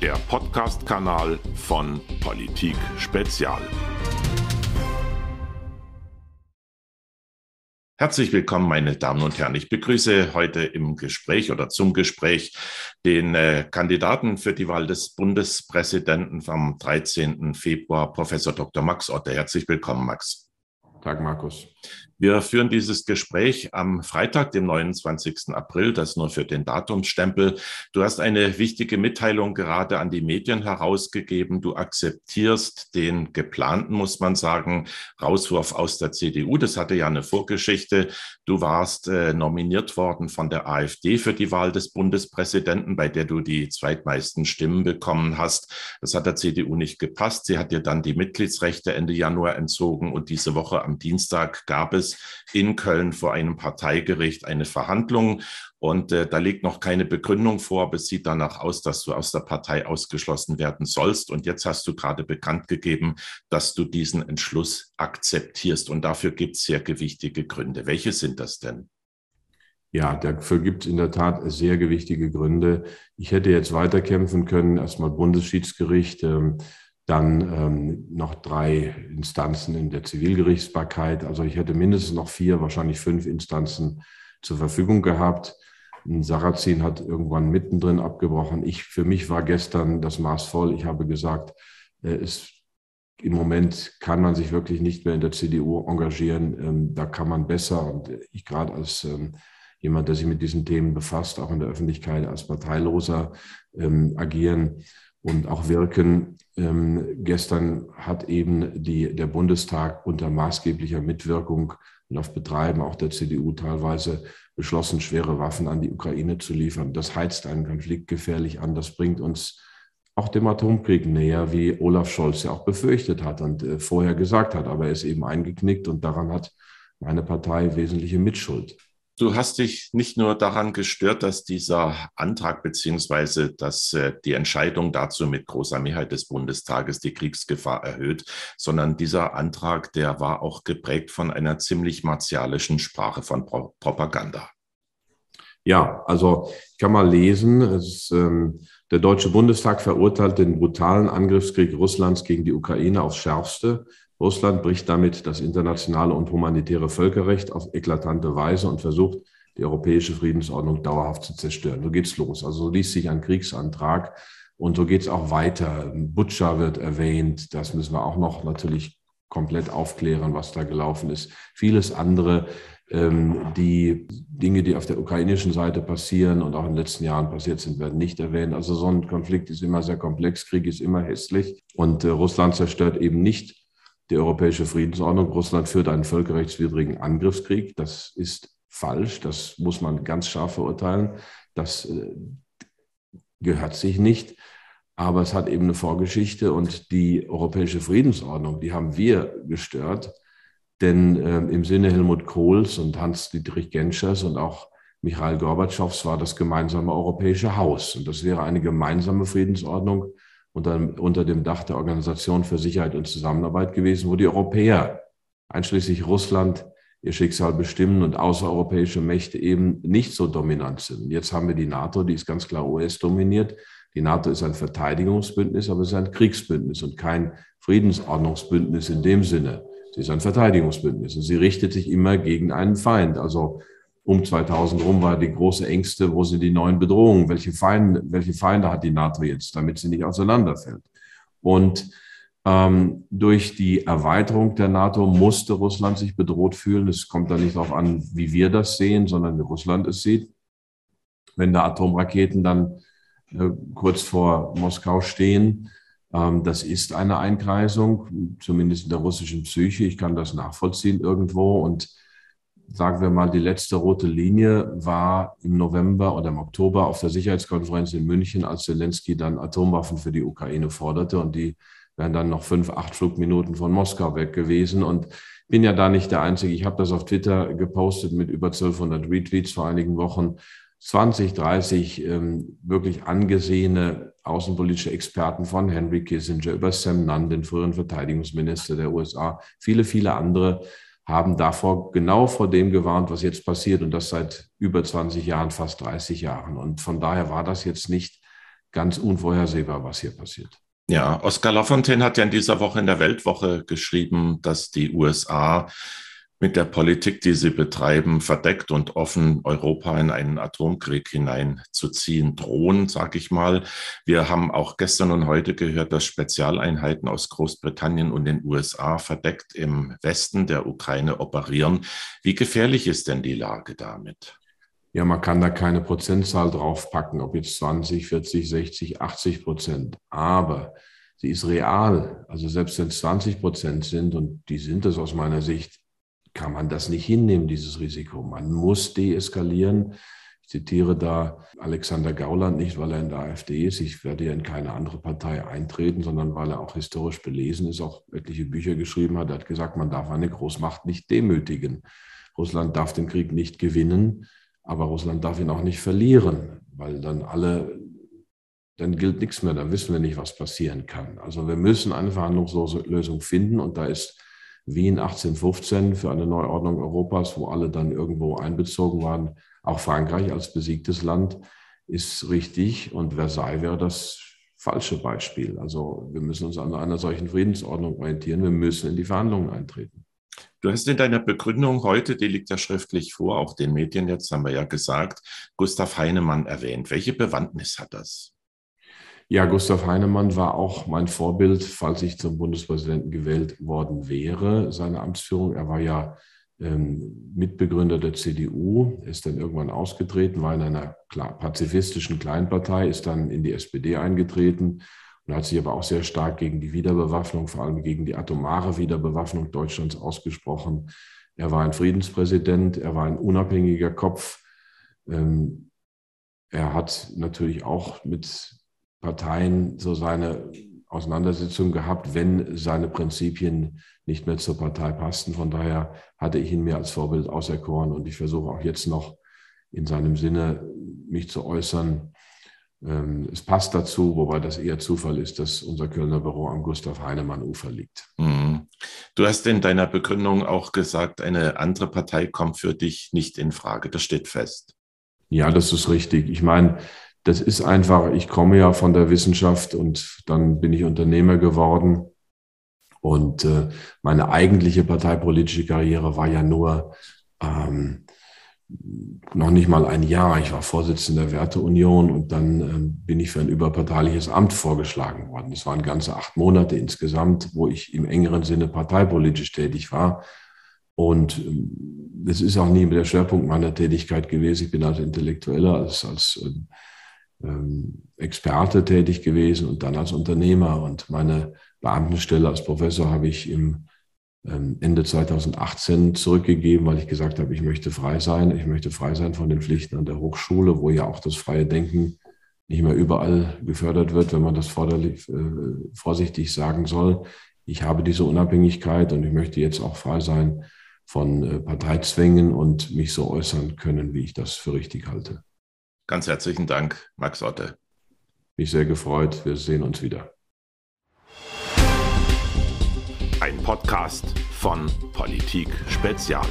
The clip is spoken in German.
der Podcast-Kanal von Politik Spezial. Herzlich willkommen, meine Damen und Herren. Ich begrüße heute im Gespräch oder zum Gespräch den äh, Kandidaten für die Wahl des Bundespräsidenten am 13. Februar, Professor Dr. Max Otte. Herzlich willkommen, Max. Tag, Markus. Wir führen dieses Gespräch am Freitag, dem 29. April, das nur für den Datumsstempel. Du hast eine wichtige Mitteilung gerade an die Medien herausgegeben. Du akzeptierst den geplanten, muss man sagen, Rauswurf aus der CDU. Das hatte ja eine Vorgeschichte. Du warst äh, nominiert worden von der AfD für die Wahl des Bundespräsidenten, bei der du die zweitmeisten Stimmen bekommen hast. Das hat der CDU nicht gepasst. Sie hat dir dann die Mitgliedsrechte Ende Januar entzogen und diese Woche am Dienstag gab es in Köln vor einem Parteigericht eine Verhandlung. Und äh, da liegt noch keine Begründung vor, aber es sieht danach aus, dass du aus der Partei ausgeschlossen werden sollst. Und jetzt hast du gerade bekannt gegeben, dass du diesen Entschluss akzeptierst. Und dafür gibt es sehr gewichtige Gründe. Welche sind das denn? Ja, dafür gibt es in der Tat sehr gewichtige Gründe. Ich hätte jetzt weiterkämpfen können, erstmal Bundesschiedsgericht. Ähm, dann ähm, noch drei Instanzen in der Zivilgerichtsbarkeit. Also ich hätte mindestens noch vier, wahrscheinlich fünf Instanzen zur Verfügung gehabt. Sarrazin hat irgendwann mittendrin abgebrochen. Ich, für mich war gestern das Maß voll. Ich habe gesagt, äh, es, im Moment kann man sich wirklich nicht mehr in der CDU engagieren. Ähm, da kann man besser. Und ich gerade als ähm, jemand, der sich mit diesen Themen befasst, auch in der Öffentlichkeit als Parteiloser ähm, agieren und auch wirken. Ähm, gestern hat eben die, der Bundestag unter maßgeblicher Mitwirkung und auf Betreiben auch der CDU teilweise beschlossen, schwere Waffen an die Ukraine zu liefern. Das heizt einen Konflikt gefährlich an. Das bringt uns auch dem Atomkrieg näher, wie Olaf Scholz ja auch befürchtet hat und äh, vorher gesagt hat. Aber er ist eben eingeknickt und daran hat meine Partei wesentliche Mitschuld. Du hast dich nicht nur daran gestört, dass dieser Antrag beziehungsweise dass äh, die Entscheidung dazu mit großer Mehrheit des Bundestages die Kriegsgefahr erhöht, sondern dieser Antrag, der war auch geprägt von einer ziemlich martialischen Sprache von Pro Propaganda. Ja, also ich kann mal lesen. Ist, ähm, der Deutsche Bundestag verurteilt den brutalen Angriffskrieg Russlands gegen die Ukraine aufs Schärfste. Russland bricht damit das internationale und humanitäre Völkerrecht auf eklatante Weise und versucht, die europäische Friedensordnung dauerhaft zu zerstören. So geht's los. Also so liest sich ein Kriegsantrag und so geht's auch weiter. Butcher wird erwähnt. Das müssen wir auch noch natürlich komplett aufklären, was da gelaufen ist. Vieles andere, ähm, die Dinge, die auf der ukrainischen Seite passieren und auch in den letzten Jahren passiert sind, werden nicht erwähnt. Also so ein Konflikt ist immer sehr komplex. Krieg ist immer hässlich und äh, Russland zerstört eben nicht die europäische Friedensordnung. Russland führt einen völkerrechtswidrigen Angriffskrieg. Das ist falsch. Das muss man ganz scharf verurteilen. Das äh, gehört sich nicht. Aber es hat eben eine Vorgeschichte und die europäische Friedensordnung, die haben wir gestört. Denn äh, im Sinne Helmut Kohls und Hans-Dietrich Genschers und auch Michael Gorbatschows war das gemeinsame europäische Haus. Und das wäre eine gemeinsame Friedensordnung, unter, unter dem Dach der Organisation für Sicherheit und Zusammenarbeit gewesen, wo die Europäer, einschließlich Russland, ihr Schicksal bestimmen und außereuropäische Mächte eben nicht so dominant sind. Jetzt haben wir die NATO, die ist ganz klar US-dominiert. Die NATO ist ein Verteidigungsbündnis, aber es ist ein Kriegsbündnis und kein Friedensordnungsbündnis in dem Sinne. Sie ist ein Verteidigungsbündnis und sie richtet sich immer gegen einen Feind. Also um 2000 rum war die große Ängste, wo sind die neuen Bedrohungen, welche Feinde, welche Feinde hat die NATO jetzt, damit sie nicht auseinanderfällt. Und ähm, durch die Erweiterung der NATO musste Russland sich bedroht fühlen. Es kommt da nicht darauf an, wie wir das sehen, sondern wie Russland es sieht. Wenn da Atomraketen dann äh, kurz vor Moskau stehen, ähm, das ist eine Einkreisung, zumindest in der russischen Psyche. Ich kann das nachvollziehen irgendwo und sagen wir mal, die letzte rote Linie war im November oder im Oktober auf der Sicherheitskonferenz in München, als Zelensky dann Atomwaffen für die Ukraine forderte und die wären dann noch fünf, acht Flugminuten von Moskau weg gewesen. Und bin ja da nicht der Einzige. Ich habe das auf Twitter gepostet mit über 1200 Retweets vor einigen Wochen. 20, 30 ähm, wirklich angesehene außenpolitische Experten von Henry Kissinger über Sam Nunn, den früheren Verteidigungsminister der USA, viele, viele andere haben davor genau vor dem gewarnt, was jetzt passiert und das seit über 20 Jahren, fast 30 Jahren. Und von daher war das jetzt nicht ganz unvorhersehbar, was hier passiert. Ja, Oskar Lafontaine hat ja in dieser Woche in der Weltwoche geschrieben, dass die USA mit der Politik, die sie betreiben, verdeckt und offen Europa in einen Atomkrieg hineinzuziehen drohen, sage ich mal. Wir haben auch gestern und heute gehört, dass Spezialeinheiten aus Großbritannien und den USA verdeckt im Westen der Ukraine operieren. Wie gefährlich ist denn die Lage damit? Ja, man kann da keine Prozentzahl draufpacken, ob jetzt 20, 40, 60, 80 Prozent. Aber sie ist real. Also selbst wenn es 20 Prozent sind, und die sind es aus meiner Sicht, kann man das nicht hinnehmen, dieses Risiko. Man muss deeskalieren. Ich zitiere da Alexander Gauland nicht, weil er in der AfD ist. Ich werde ja in keine andere Partei eintreten, sondern weil er auch historisch belesen ist, auch etliche Bücher geschrieben hat. Er hat gesagt, man darf eine Großmacht nicht demütigen. Russland darf den Krieg nicht gewinnen, aber Russland darf ihn auch nicht verlieren, weil dann alle, dann gilt nichts mehr, dann wissen wir nicht, was passieren kann. Also wir müssen eine Verhandlungslösung finden und da ist Wien 1815 für eine Neuordnung Europas, wo alle dann irgendwo einbezogen waren. Auch Frankreich als besiegtes Land ist richtig und Versailles wäre das falsche Beispiel. Also wir müssen uns an einer solchen Friedensordnung orientieren. Wir müssen in die Verhandlungen eintreten. Du hast in deiner Begründung heute, die liegt ja schriftlich vor, auch den Medien jetzt haben wir ja gesagt, Gustav Heinemann erwähnt. Welche Bewandtnis hat das? Ja, Gustav Heinemann war auch mein Vorbild, falls ich zum Bundespräsidenten gewählt worden wäre, seine Amtsführung. Er war ja ähm, Mitbegründer der CDU, ist dann irgendwann ausgetreten, war in einer pazifistischen Kleinpartei, ist dann in die SPD eingetreten und hat sich aber auch sehr stark gegen die Wiederbewaffnung, vor allem gegen die atomare Wiederbewaffnung Deutschlands ausgesprochen. Er war ein Friedenspräsident, er war ein unabhängiger Kopf. Ähm, er hat natürlich auch mit Parteien so seine Auseinandersetzung gehabt, wenn seine Prinzipien nicht mehr zur Partei passten. Von daher hatte ich ihn mir als Vorbild auserkoren und ich versuche auch jetzt noch in seinem Sinne mich zu äußern. Ähm, es passt dazu, wobei das eher Zufall ist, dass unser Kölner Büro am Gustav Heinemann Ufer liegt. Mhm. Du hast in deiner Begründung auch gesagt, eine andere Partei kommt für dich nicht in Frage. Das steht fest. Ja, das ist richtig. Ich meine, das ist einfach, ich komme ja von der Wissenschaft und dann bin ich Unternehmer geworden. Und äh, meine eigentliche parteipolitische Karriere war ja nur ähm, noch nicht mal ein Jahr. Ich war Vorsitzender der Werteunion und dann ähm, bin ich für ein überparteiliches Amt vorgeschlagen worden. Das waren ganze acht Monate insgesamt, wo ich im engeren Sinne parteipolitisch tätig war. Und das ähm, ist auch nie der Schwerpunkt meiner Tätigkeit gewesen. Ich bin als Intellektueller, als, als ähm, Experte tätig gewesen und dann als Unternehmer. Und meine Beamtenstelle als Professor habe ich im ähm, Ende 2018 zurückgegeben, weil ich gesagt habe, ich möchte frei sein. Ich möchte frei sein von den Pflichten an der Hochschule, wo ja auch das freie Denken nicht mehr überall gefördert wird, wenn man das äh, vorsichtig sagen soll. Ich habe diese Unabhängigkeit und ich möchte jetzt auch frei sein von äh, Parteizwängen und mich so äußern können, wie ich das für richtig halte. Ganz herzlichen Dank, Max Otte. Mich sehr gefreut. Wir sehen uns wieder. Ein Podcast von Politik Spezial.